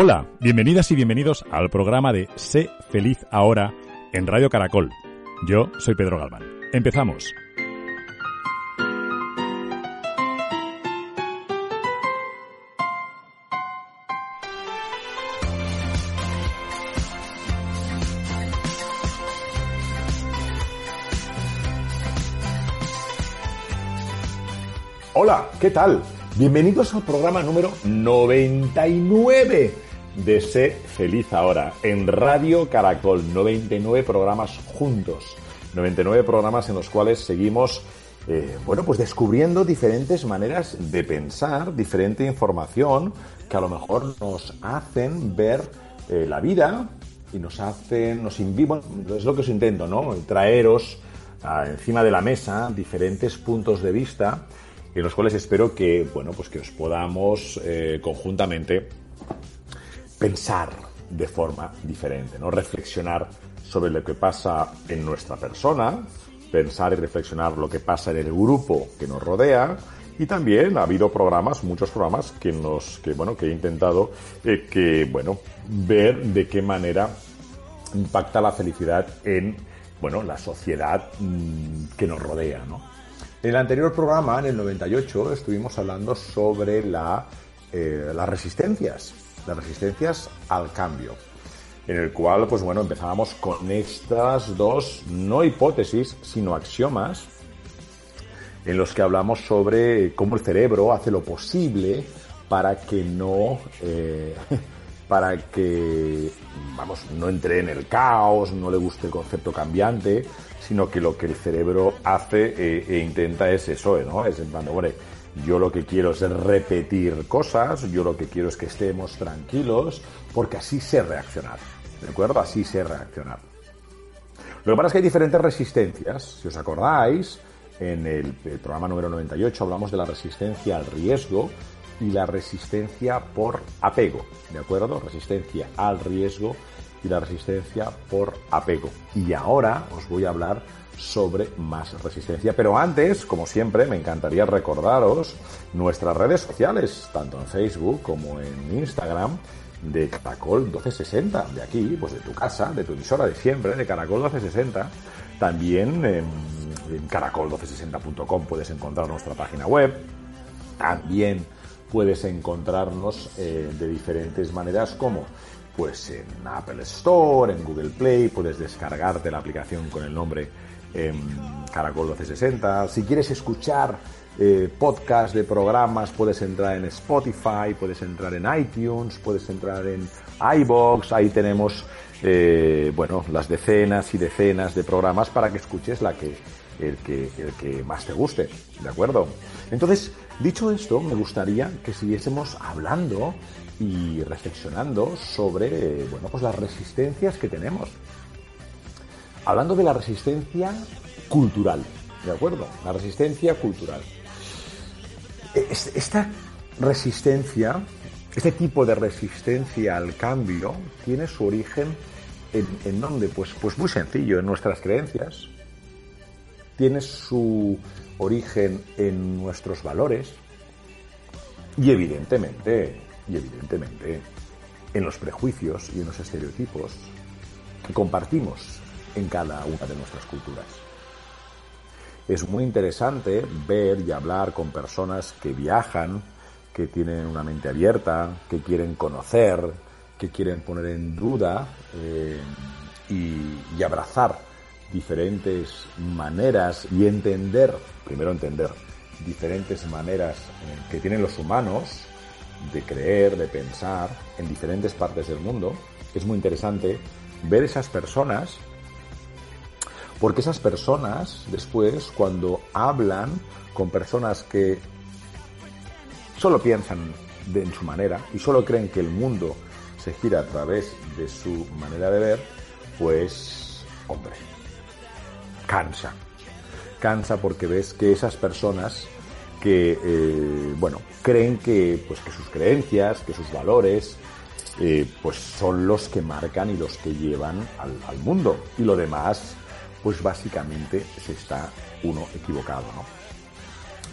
Hola, bienvenidas y bienvenidos al programa de Sé feliz ahora en Radio Caracol. Yo soy Pedro Galván. Empezamos. Hola, ¿qué tal? Bienvenidos al programa número 99 de Sé Feliz Ahora en Radio Caracol. 99 programas juntos. 99 programas en los cuales seguimos, eh, bueno, pues descubriendo diferentes maneras de pensar, diferente información que a lo mejor nos hacen ver eh, la vida y nos hacen, nos invitan, es lo que os intento, ¿no? Traeros ah, encima de la mesa diferentes puntos de vista en los cuales espero que, bueno, pues que os podamos eh, conjuntamente pensar de forma diferente, ¿no? Reflexionar sobre lo que pasa en nuestra persona, pensar y reflexionar lo que pasa en el grupo que nos rodea y también ha habido programas, muchos programas que nos, que bueno, que he intentado eh, que, bueno, ver de qué manera impacta la felicidad en, bueno, la sociedad mm, que nos rodea, ¿no? En el anterior programa, en el 98, estuvimos hablando sobre la, eh, las resistencias, las resistencias al cambio, en el cual, pues bueno, empezábamos con estas dos, no hipótesis, sino axiomas, en los que hablamos sobre cómo el cerebro hace lo posible para que no, eh, para que, vamos, no entre en el caos, no le guste el concepto cambiante, sino que lo que el cerebro hace eh, e intenta es eso, ¿no? Es en plan, yo lo que quiero es repetir cosas, yo lo que quiero es que estemos tranquilos, porque así sé reaccionar, ¿de acuerdo? Así sé reaccionar. Lo que pasa es que hay diferentes resistencias, si os acordáis, en el, programa número 98 hablamos de la resistencia al riesgo y la resistencia por apego, ¿de acuerdo? Resistencia al riesgo y la resistencia por apego. Y ahora os voy a hablar sobre más resistencia. Pero antes, como siempre, me encantaría recordaros nuestras redes sociales, tanto en Facebook como en Instagram, de Caracol 1260, de aquí, pues de tu casa, de tu emisora de siempre, de Caracol 1260. También en, en caracol1260.com puedes encontrar nuestra página web. También puedes encontrarnos eh, de diferentes maneras como pues en Apple Store, en Google Play, puedes descargarte la aplicación con el nombre em, Caracol 1260. Si quieres escuchar eh, podcast de programas, puedes entrar en Spotify, puedes entrar en iTunes, puedes entrar en iBox, ahí tenemos eh, bueno, las decenas y decenas de programas para que escuches la que, el, que, el que más te guste, ¿de acuerdo? Entonces, dicho esto, me gustaría que siguiésemos hablando y reflexionando sobre bueno, pues las resistencias que tenemos. Hablando de la resistencia cultural, ¿de acuerdo? La resistencia cultural. Esta resistencia, este tipo de resistencia al cambio, tiene su origen en, en dónde? Pues, pues muy sencillo, en nuestras creencias. Tiene su origen en nuestros valores y evidentemente y evidentemente en los prejuicios y en los estereotipos que compartimos en cada una de nuestras culturas. Es muy interesante ver y hablar con personas que viajan, que tienen una mente abierta, que quieren conocer, que quieren poner en duda eh, y, y abrazar diferentes maneras y entender, primero entender, diferentes maneras eh, que tienen los humanos de creer, de pensar en diferentes partes del mundo, es muy interesante ver esas personas, porque esas personas después, cuando hablan con personas que solo piensan de, en su manera y solo creen que el mundo se gira a través de su manera de ver, pues, hombre, cansa. Cansa porque ves que esas personas que, eh, bueno, creen que, pues, que sus creencias, que sus valores, eh, pues son los que marcan y los que llevan al, al, mundo. Y lo demás, pues básicamente se está uno equivocado, ¿no?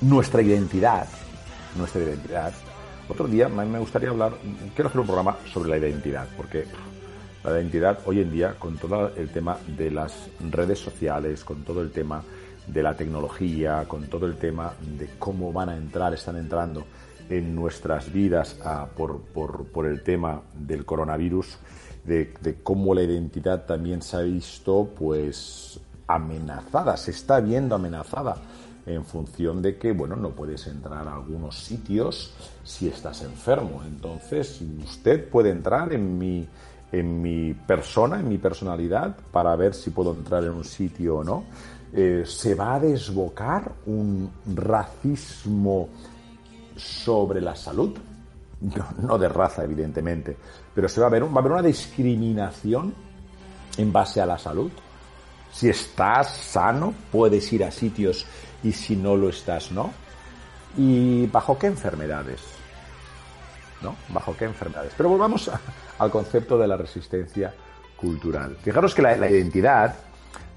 Nuestra identidad, nuestra identidad. Otro día me gustaría hablar, quiero hacer un programa sobre la identidad, porque la identidad hoy en día, con todo el tema de las redes sociales, con todo el tema de la tecnología, con todo el tema de cómo van a entrar, están entrando en nuestras vidas ah, por, por, por, el tema del coronavirus, de, de, cómo la identidad también se ha visto pues amenazada, se está viendo amenazada en función de que, bueno, no puedes entrar a algunos sitios si estás enfermo. Entonces, usted puede entrar en mi, en mi persona, en mi personalidad, para ver si puedo entrar en un sitio o no. Eh, se va a desbocar un racismo sobre la salud, no, de raza evidentemente, pero se va a, ver, va a haber una discriminación en base a la salud. Si estás sano, puedes ir a sitios y si no lo estás, no. ¿Y bajo qué enfermedades? ¿No? ¿Bajo qué enfermedades? Pero volvamos al concepto de la resistencia cultural. Fijaros que la, identidad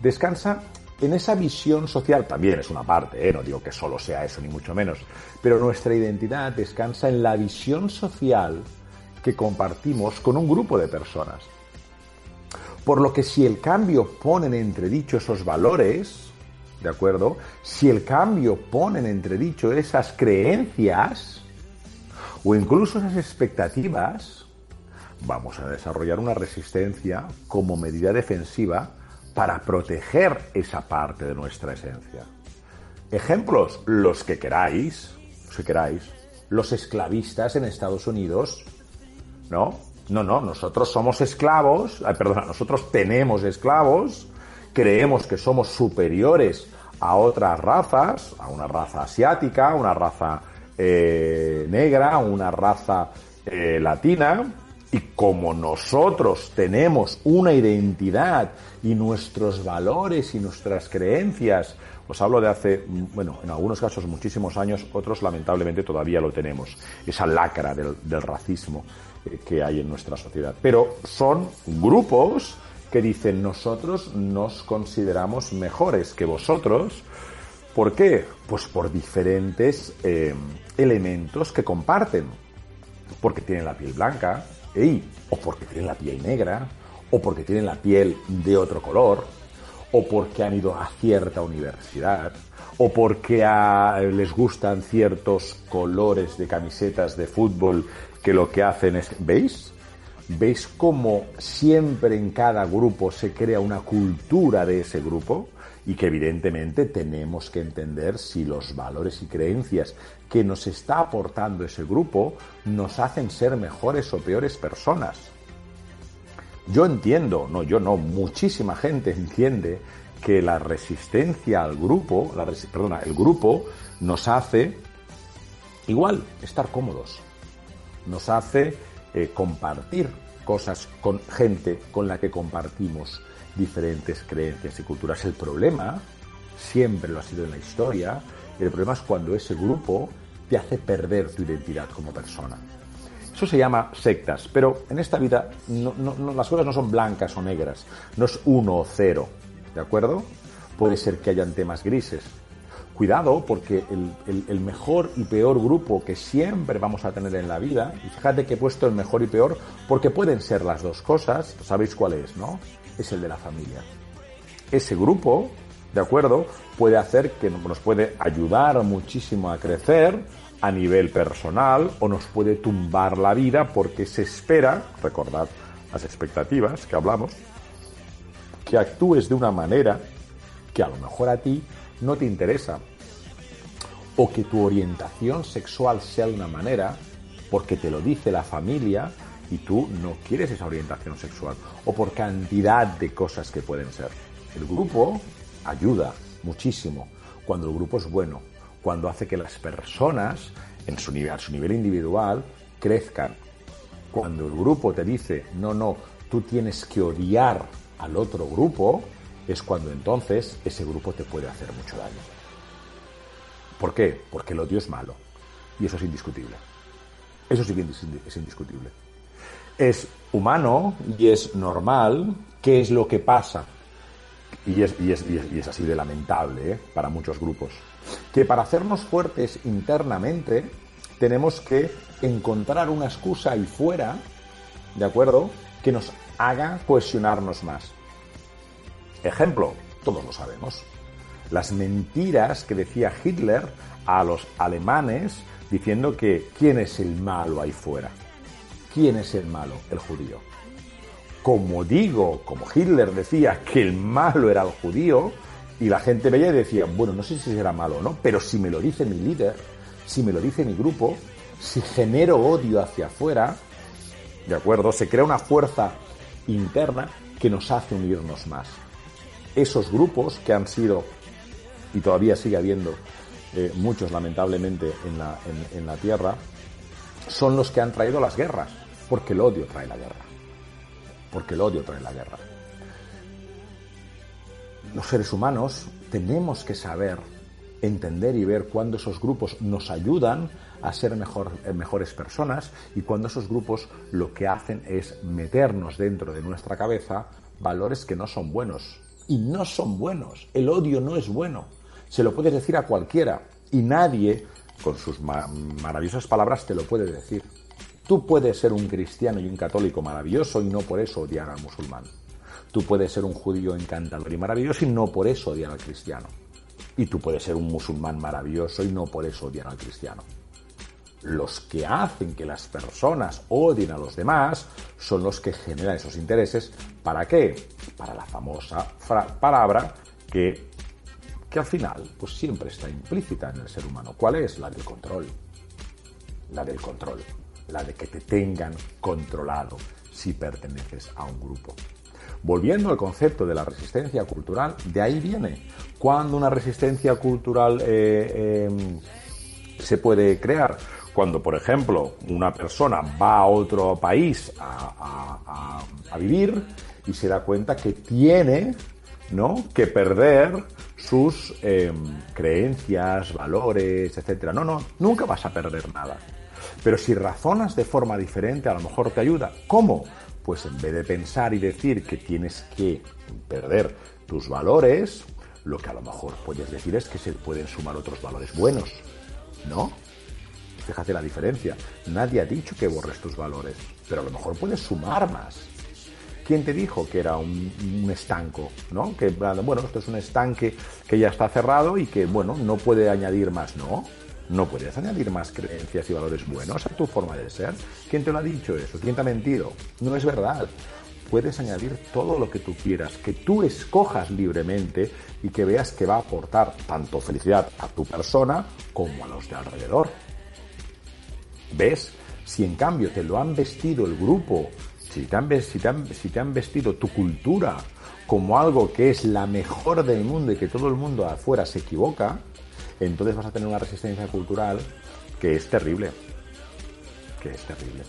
descansa en esa visión social también es una parte, ¿eh? no digo que solo sea eso, ni mucho menos, pero nuestra identidad descansa en la visión social que compartimos con un grupo de personas. Por lo que si el cambio pone en entredicho esos valores, ¿de acuerdo? Si el cambio pone en entredicho esas creencias o incluso esas expectativas, vamos a desarrollar una resistencia como medida defensiva para proteger esa parte de nuestra esencia. Ejemplos, los que queráis, si queráis, los esclavistas en Estados Unidos, ¿no? No, no, nosotros somos esclavos, perdona, nosotros tenemos esclavos, creemos que somos superiores a otras razas, a una raza asiática, una raza eh, negra, una raza eh, latina, y como nosotros tenemos una identidad y nuestros valores y nuestras creencias, os hablo de hace, bueno, en algunos casos muchísimos años, otros lamentablemente todavía lo tenemos, esa lacra del, racismo que hay en nuestra sociedad. Pero son grupos que dicen nosotros nos consideramos mejores que vosotros. ¿Por qué? Pues por diferentes eh, elementos que comparten. Porque tienen la piel blanca, o porque tienen la piel negra, o porque tienen la piel de otro color, o porque han ido a cierta universidad, o porque les gustan ciertos colores de camisetas de fútbol que lo que hacen es, ¿veis? ¿Veis cómo siempre en cada grupo se crea una cultura de ese grupo? Y que evidentemente tenemos que entender si los valores y creencias que nos está aportando ese grupo nos hacen ser mejores o peores personas. Yo entiendo, no, yo no, muchísima gente entiende que la resistencia al grupo, la perdona, el grupo nos hace igual estar cómodos, nos hace eh, compartir cosas con gente con la que compartimos diferentes creencias y culturas. El problema, siempre lo ha sido en la historia, el problema es cuando ese grupo te hace perder tu identidad como persona. Eso se llama sectas, pero en esta vida las cosas no son blancas o negras, no es uno o cero, ¿de acuerdo? Puede ser que hayan temas grises. Cuidado, porque el, el mejor y peor grupo que siempre vamos a tener en la vida, y fíjate que he puesto el mejor y peor, porque pueden ser las dos cosas, sabéis cuál es, ¿no? Es el de la familia. Ese grupo ¿de acuerdo? Puede hacer que nos puede ayudar muchísimo a crecer a nivel personal o nos puede tumbar la vida porque se espera, recordad las expectativas que hablamos, que actúes de una manera que a lo mejor a ti no te interesa o que tu orientación sexual sea de una manera porque te lo dice la familia y tú no quieres esa orientación sexual o por cantidad de cosas que pueden ser. El grupo ayuda muchísimo cuando el grupo es bueno, cuando hace que las personas en su nivel, a su nivel individual crezcan, cuando el grupo te dice, no, no, tú tienes que odiar al otro grupo, es cuando entonces ese grupo te puede hacer mucho daño. ¿Por qué? Porque el odio es malo. Y eso es indiscutible. Eso sí que es indiscutible. Es humano y es normal. ¿Qué es lo que pasa? Y es, y es, así de lamentable ¿eh? para muchos grupos. Que para hacernos fuertes internamente tenemos que encontrar una excusa ahí fuera, ¿de acuerdo? Que nos haga cohesionarnos más. Ejemplo, todos lo sabemos. Las mentiras que decía Hitler a los alemanes diciendo que ¿quién es el malo ahí fuera? ¿Quién es el malo? El judío. Como digo, como Hitler decía que el malo era el judío, y la gente veía y decía, bueno, no sé si será malo o no, pero si me lo dice mi líder, si me lo dice mi grupo, si genero odio hacia afuera, ¿de acuerdo? Se crea una fuerza interna que nos hace unirnos más. Esos grupos que han sido, y todavía sigue habiendo eh, muchos lamentablemente en la, en la Tierra, son los que han traído las guerras, porque el odio trae la guerra. Porque el odio trae la guerra. Los seres humanos tenemos que saber entender y ver cuándo esos grupos nos ayudan a ser eh, mejores personas y cuando esos grupos lo que hacen es meternos dentro de nuestra cabeza valores que no son buenos. Y no son buenos. El odio no es bueno. Se lo puedes decir a cualquiera y nadie, con sus maravillosas palabras, te lo puede decir. Tú puedes ser un cristiano y un católico maravilloso y no por eso odiar al musulmán. Tú puedes ser un judío encantador y maravilloso y no por eso odiar al cristiano. Y tú puedes ser un musulmán maravilloso y no por eso odiar al cristiano. Los que hacen que las personas odien a los demás son los que generan esos intereses. ¿Para qué? Para la famosa palabra que, que al final pues siempre está implícita en el ser humano. ¿Cuál es? La del control. La del control. La de que te tengan controlado si perteneces a un grupo. Volviendo al concepto de la resistencia cultural, de ahí viene. Cuando una resistencia cultural eh, em, se puede crear? Cuando, por ejemplo, una persona va a otro país a, vivir y se da cuenta que tiene ¿no? que perder sus em, creencias, valores, etc. No, no, nunca vas a perder nada. Pero si razonas de forma diferente, a lo mejor te ayuda. ¿Cómo? pues en vez de pensar y decir que tienes que perder tus valores, lo que a lo mejor puedes decir es que se pueden sumar otros valores buenos. ¿No? Fíjate la diferencia. Nadie ha dicho que borres tus valores, pero a lo mejor puedes sumar más. ¿Quién te dijo que era un, estanco? ¿No? Que, bueno, esto es un estanque que ya está cerrado y que, bueno, no puede añadir más. No. ¿No puedes añadir más creencias y valores buenos a tu forma de ser? ¿Quién te lo ha dicho eso? ¿Quién te ha mentido? No es verdad. Puedes añadir todo lo que tú quieras, que tú escojas libremente y que veas que va a aportar tanto felicidad a tu persona como a los de alrededor. ¿Ves? Si en cambio te lo han vestido el grupo, si te han, si te han vestido tu cultura como algo que es la mejor del mundo y que todo el mundo afuera se equivoca, entonces vas a tener una resistencia cultural que es terrible. Que es terrible.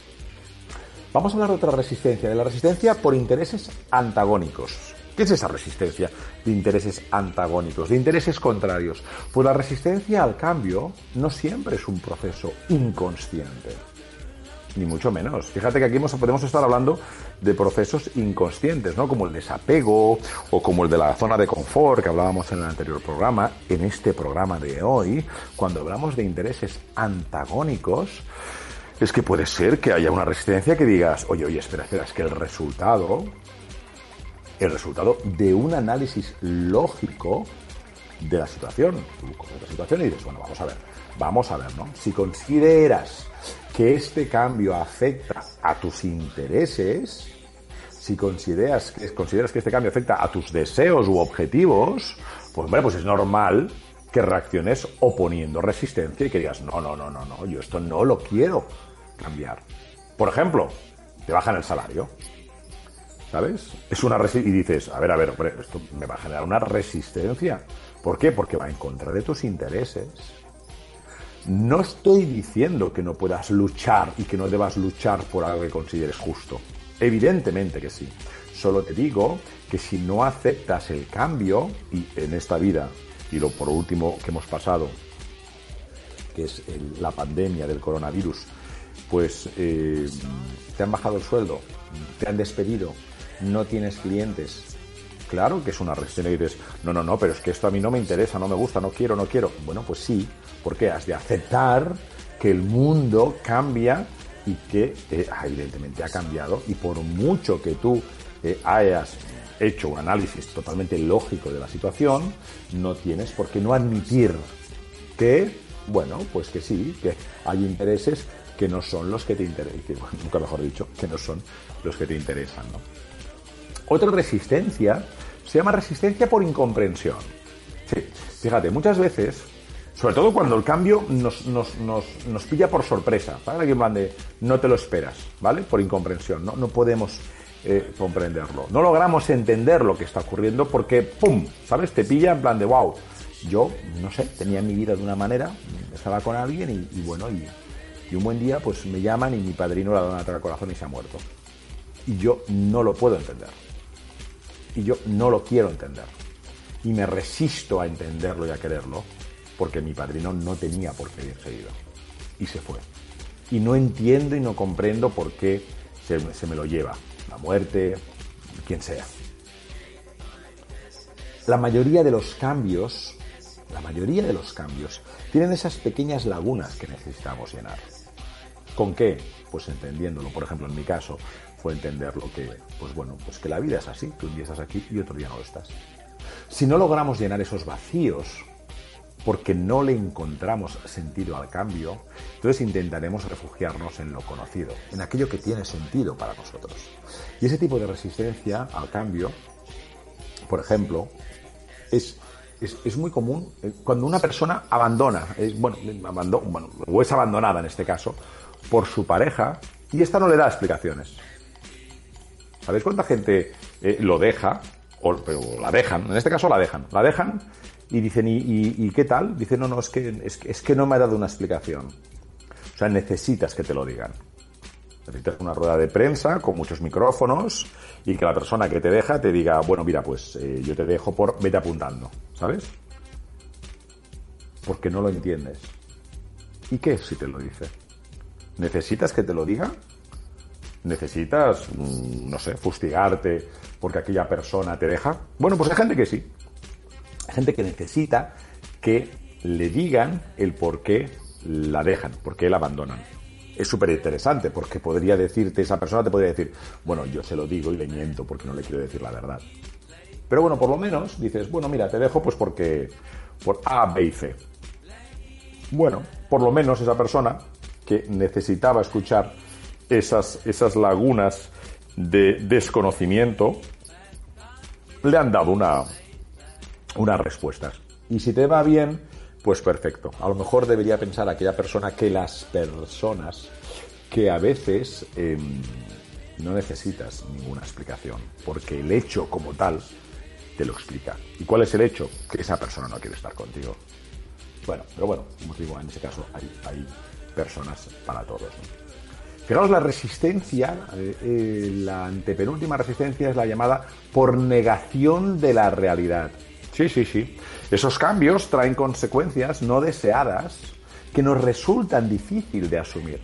Vamos a hablar de otra resistencia, de la resistencia por intereses antagónicos. ¿Qué es esa resistencia de intereses antagónicos, de intereses contrarios? Pues la resistencia al cambio no siempre es un proceso inconsciente ni mucho menos. Fíjate que aquí podemos estar hablando de procesos inconscientes, ¿no? Como el desapego o como el de la zona de confort que hablábamos en el anterior programa. En este programa de hoy, cuando hablamos de intereses antagónicos, es que puede ser que haya una resistencia que digas, oye, oye, espera, espera, es que el resultado, el resultado de un análisis lógico de la situación, de la situación y dices, bueno, vamos a ver, vamos a ver, ¿no? Si consideras que este cambio afecta a tus intereses, si consideras, consideras que este cambio afecta a tus deseos u objetivos, pues hombre, pues es normal que reacciones oponiendo resistencia y que digas, no, no, no, no, no, yo esto no lo quiero cambiar. Por ejemplo, te bajan el salario. ¿Sabes? Es una y dices, a ver, a ver, hombre, esto me va a generar una resistencia. ¿Por qué? Porque va en contra de tus intereses No estoy diciendo que no puedas luchar y que no debas luchar por algo que consideres justo. Evidentemente que sí. Solo te digo que si no aceptas el cambio, y en esta vida, y lo por último que hemos pasado, que es la pandemia del coronavirus, pues eh, te han bajado el sueldo, te han despedido, no tienes clientes. Claro que es una resistencia y dices, no, no, no, pero es que esto a mí no me interesa, no me gusta, no quiero, no quiero. Bueno, pues sí, porque has de aceptar que el mundo cambia y que eh, evidentemente ha cambiado y por mucho que tú eh, hayas hecho un análisis totalmente lógico de la situación, no tienes por qué no admitir que, bueno, pues que sí, que hay intereses que no son los que te interesan, nunca mejor dicho, que no son los que te interesan. ¿no? Otra resistencia se llama resistencia por incomprensión. Sí, fíjate, muchas veces, sobre todo cuando el cambio nos, nos, pilla por sorpresa, ¿vale? Que en de no te lo esperas, ¿vale? Por incomprensión, no, no podemos eh, comprenderlo. No logramos entender lo que está ocurriendo porque, ¡pum! ¿Sabes? Te pilla en plan de, wow, yo, no sé, tenía mi vida de una manera, estaba con alguien y, bueno, y, un buen día pues me llaman y mi padrino un ataque al corazón y se ha muerto. Y yo no lo puedo entender. Y yo no lo quiero entender. Y me resisto a entenderlo y a quererlo porque mi padrino no tenía por qué haberse ido. Y se fue. Y no entiendo y no comprendo por qué se me lo lleva la muerte, quien sea. La mayoría de los cambios, la mayoría de los cambios, tienen esas pequeñas lagunas que necesitamos llenar. ¿Con qué? Pues entendiéndolo. Por ejemplo, en mi caso, fue entender lo que, pues bueno, pues que la vida es así, que un día estás aquí y otro día no lo estás. Si no logramos llenar esos vacíos porque no le encontramos sentido al cambio, entonces intentaremos refugiarnos en lo conocido, en aquello que tiene sentido para nosotros. Y ese tipo de resistencia al cambio, por ejemplo, es, es, muy común eh, cuando una persona abandona, es, bueno, o es abandonada en este caso, por su pareja y esta no le da explicaciones. ¿Sabéis cuánta gente eh, lo deja? O, pero la dejan, en este caso la dejan, la dejan y dicen, ¿y, qué tal? Dicen, no, no, es que, es, que no me ha dado una explicación. O sea, necesitas que te lo digan. Necesitas una rueda de prensa con muchos micrófonos y que la persona que te deja te diga, bueno, mira, pues eh, yo te dejo por, vete apuntando, ¿sabes? Porque no lo entiendes. ¿Y qué si te lo dice? ¿Necesitas que te lo diga? ¿Necesitas, mm, no sé, fustigarte porque aquella persona te deja? Bueno, pues hay gente que sí gente que necesita que le digan el por qué la dejan, por qué la abandonan. Es súper interesante porque podría decirte, esa persona te podría decir, bueno, yo se lo digo y le miento porque no le quiero decir la verdad. Pero bueno, por lo menos dices, bueno, mira, te dejo pues porque, por A, B y C. Bueno, por lo menos esa persona que necesitaba escuchar esas, esas lagunas de desconocimiento, le han dado una, unas respuestas. Y si te va bien, pues perfecto. A lo mejor debería pensar aquella persona que las personas que a veces em, no necesitas ninguna explicación, porque el hecho como tal te lo explica. ¿Y cuál es el hecho? Que esa persona no quiere estar contigo. Bueno, pero bueno, como digo, en ese caso hay, personas para todos. Fijaos, la resistencia, eh, eh, la antepenúltima resistencia es la llamada por negación de la realidad. Sí, sí, sí. Esos cambios traen consecuencias no deseadas que nos resultan difícil de asumir.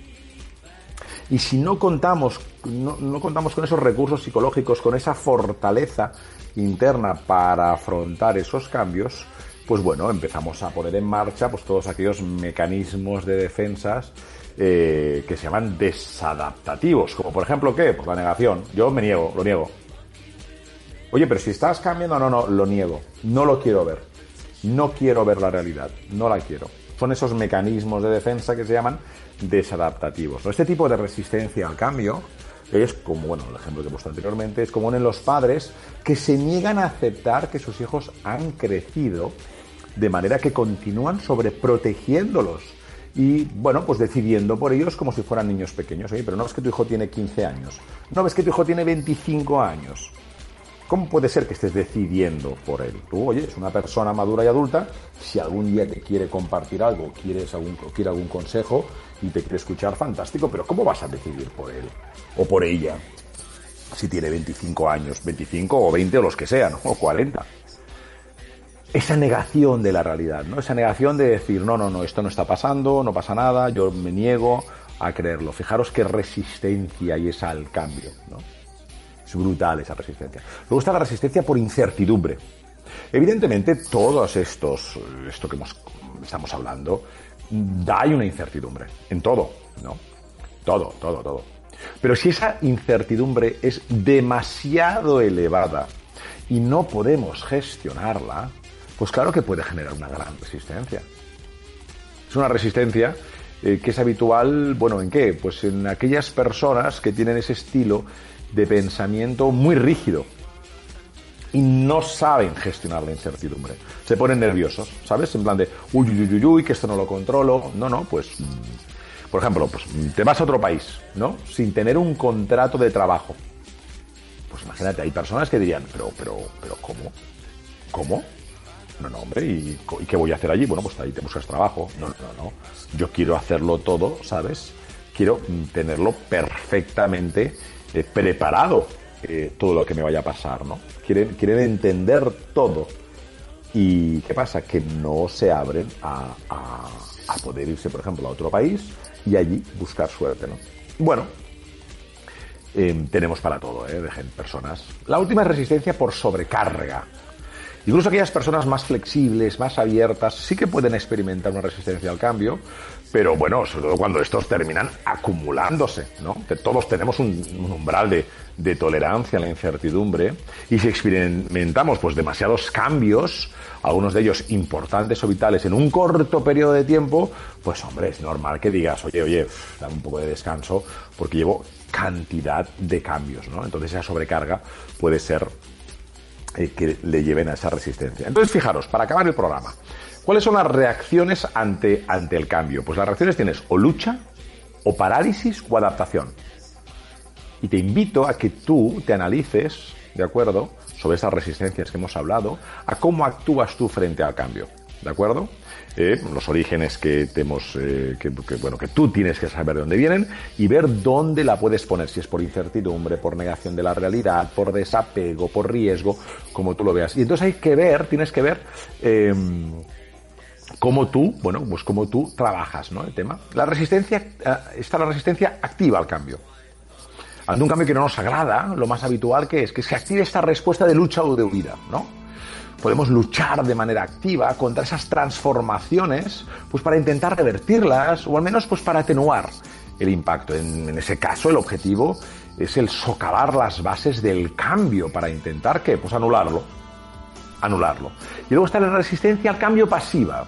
Y si no contamos, no, contamos con esos recursos psicológicos, con esa fortaleza interna para afrontar esos cambios, pues bueno, empezamos a poner en marcha pues todos aquellos mecanismos de defensas eh, que se llaman desadaptativos, como por ejemplo qué, pues la negación. Yo me niego, lo niego. Oye, pero si estás cambiando, no, no, lo niego. No lo quiero ver. No quiero ver la realidad. No la quiero. Son esos mecanismos de defensa que se llaman desadaptativos. Este tipo de resistencia al cambio es como, bueno, el ejemplo que he puesto anteriormente, es común en los padres que se niegan a aceptar que sus hijos han crecido de manera que continúan sobreprotegiéndolos y, bueno, pues decidiendo por ellos como si fueran niños pequeños. Oye, pero no ves que tu hijo tiene 15 años, no ves que tu hijo tiene 25 años. ¿Cómo puede ser que estés decidiendo por él? Tú, oye, es una persona madura y adulta, si algún día te quiere compartir algo, quieres algún, quiere algún consejo y te quiere escuchar, fantástico, pero ¿cómo vas a decidir por él o por ella? Si tiene 25 años, 25 o 20 o los que sean, o 40. Esa negación de la realidad, ¿no? Esa negación de decir, no, no, no, esto no está pasando, no pasa nada, yo me niego a creerlo. Fijaros qué resistencia hay esa al cambio, ¿no? Es brutal esa resistencia. Luego está la resistencia por incertidumbre. Evidentemente, todos estos, esto que estamos hablando, hay una incertidumbre en todo, ¿no? Todo, todo, todo. Pero si esa incertidumbre es demasiado elevada y no podemos gestionarla, pues claro que puede generar una gran resistencia. Es una resistencia eh, que es habitual, bueno, ¿en qué? Pues en aquellas personas que tienen ese estilo de pensamiento muy rígido y no saben gestionar la incertidumbre. Se ponen nerviosos, ¿sabes? En plan de, uy, uy, uy, uy, que esto no lo controlo. No, no, pues, mm, por ejemplo, pues te vas a otro país, ¿no? Sin tener un contrato de trabajo. Pues imagínate, hay personas que dirían, pero, pero, pero, ¿cómo? ¿Cómo? No, no, hombre, ¿y, ¿y qué voy a hacer allí? Bueno, pues ahí te buscas trabajo. No, no, no. Yo quiero hacerlo todo, ¿sabes? Quiero mm, tenerlo perfectamente eh, preparado eh, todo lo que me vaya a pasar, ¿no? Quieren, entender todo. ¿Y qué pasa? Que no se abren a, poder irse, por ejemplo, a otro país y allí buscar suerte, ¿no? Bueno, em, tenemos para todo, ¿eh? Dejen personas. La última es resistencia por sobrecarga. Incluso aquellas personas más flexibles, más abiertas, sí que pueden experimentar una resistencia al cambio, pero bueno, sobre todo cuando estos terminan acumulándose, ¿no? Todos tenemos un, umbral de, tolerancia a la incertidumbre y si experimentamos pues demasiados cambios, algunos de ellos importantes o vitales en un corto periodo de tiempo, pues hombre, es normal que digas, oye, oye, dame un poco de descanso porque llevo cantidad de cambios, ¿no? Entonces esa sobrecarga puede ser que le lleven a esa resistencia. Entonces, fijaros, para acabar el programa, ¿cuáles son las reacciones ante, ante el cambio? Pues las reacciones tienes o lucha, o parálisis, o adaptación. Y te invito a que tú te analices, ¿de acuerdo?, sobre esas resistencias que hemos hablado, a cómo actúas tú frente al cambio. ¿De acuerdo? Eh, los orígenes que, tenemos, eh, que, bueno, que tú tienes que saber de dónde vienen y ver dónde la puedes poner, si es por incertidumbre, por negación de la realidad, por desapego, por riesgo, como tú lo veas. Y entonces hay que ver, tienes que ver em, cómo tú, bueno, pues cómo tú trabajas, ¿no? El tema. La resistencia, eh, está la resistencia activa al cambio. Ante un cambio que no nos agrada, lo más habitual que es que se active esta respuesta de lucha o de huida, ¿no? Podemos luchar de manera activa contra esas transformaciones, pues para intentar revertirlas o al menos pues para atenuar el impacto. En, ese caso, el objetivo es el socavar las bases del cambio para intentar que, pues anularlo, anularlo. Y luego está la resistencia al cambio pasiva.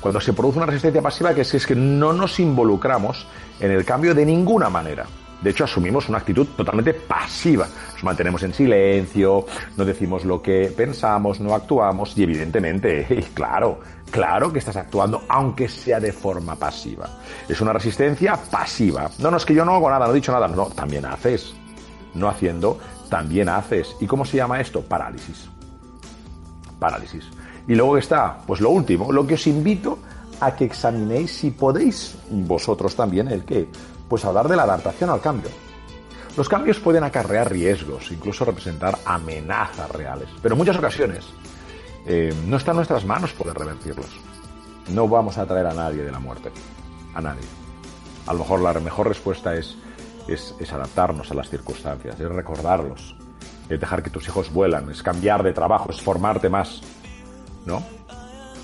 Cuando se produce una resistencia pasiva, que es que no nos involucramos en el cambio de ninguna manera. De hecho, asumimos una actitud totalmente pasiva. Nos mantenemos en silencio, no decimos lo que pensamos, no actuamos y evidentemente, claro, claro que estás actuando aunque sea de forma pasiva. Es una resistencia pasiva. No, no es que yo no hago nada, no he dicho nada. No, también haces. No haciendo, también haces. ¿Y cómo se llama esto? Parálisis. Parálisis. Y luego está, pues lo último, lo que os invito a que examinéis si podéis vosotros también el que pues hablar de la adaptación al cambio. Los cambios pueden acarrear riesgos, incluso representar amenazas reales, pero en muchas ocasiones eh, no está en nuestras manos poder revertirlos. No vamos a traer a nadie de la muerte, a nadie. A lo mejor la mejor respuesta es, es, es adaptarnos a las circunstancias, es recordarlos, es dejar que tus hijos vuelan, es cambiar de trabajo, es formarte más, ¿no?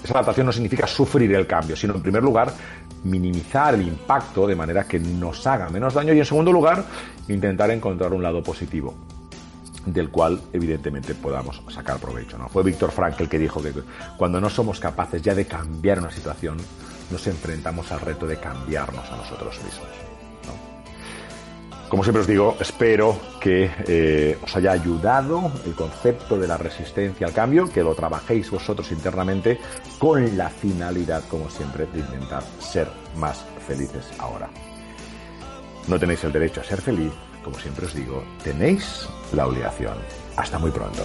Esa adaptación no significa sufrir el cambio, sino en primer lugar minimizar el impacto de manera que nos haga menos daño y en segundo lugar intentar encontrar un lado positivo del cual evidentemente podamos sacar provecho. ¿no? Fue Víctor Frank el que dijo que cuando no somos capaces ya de cambiar una situación, nos enfrentamos al reto de cambiarnos a nosotros mismos. Como siempre os digo, espero que eh, os haya ayudado el concepto de la resistencia al cambio, que lo trabajéis vosotros internamente con la finalidad, como siempre, de intentar ser más felices ahora. No tenéis el derecho a ser feliz como siempre os digo, tenéis la obligación. Hasta muy pronto.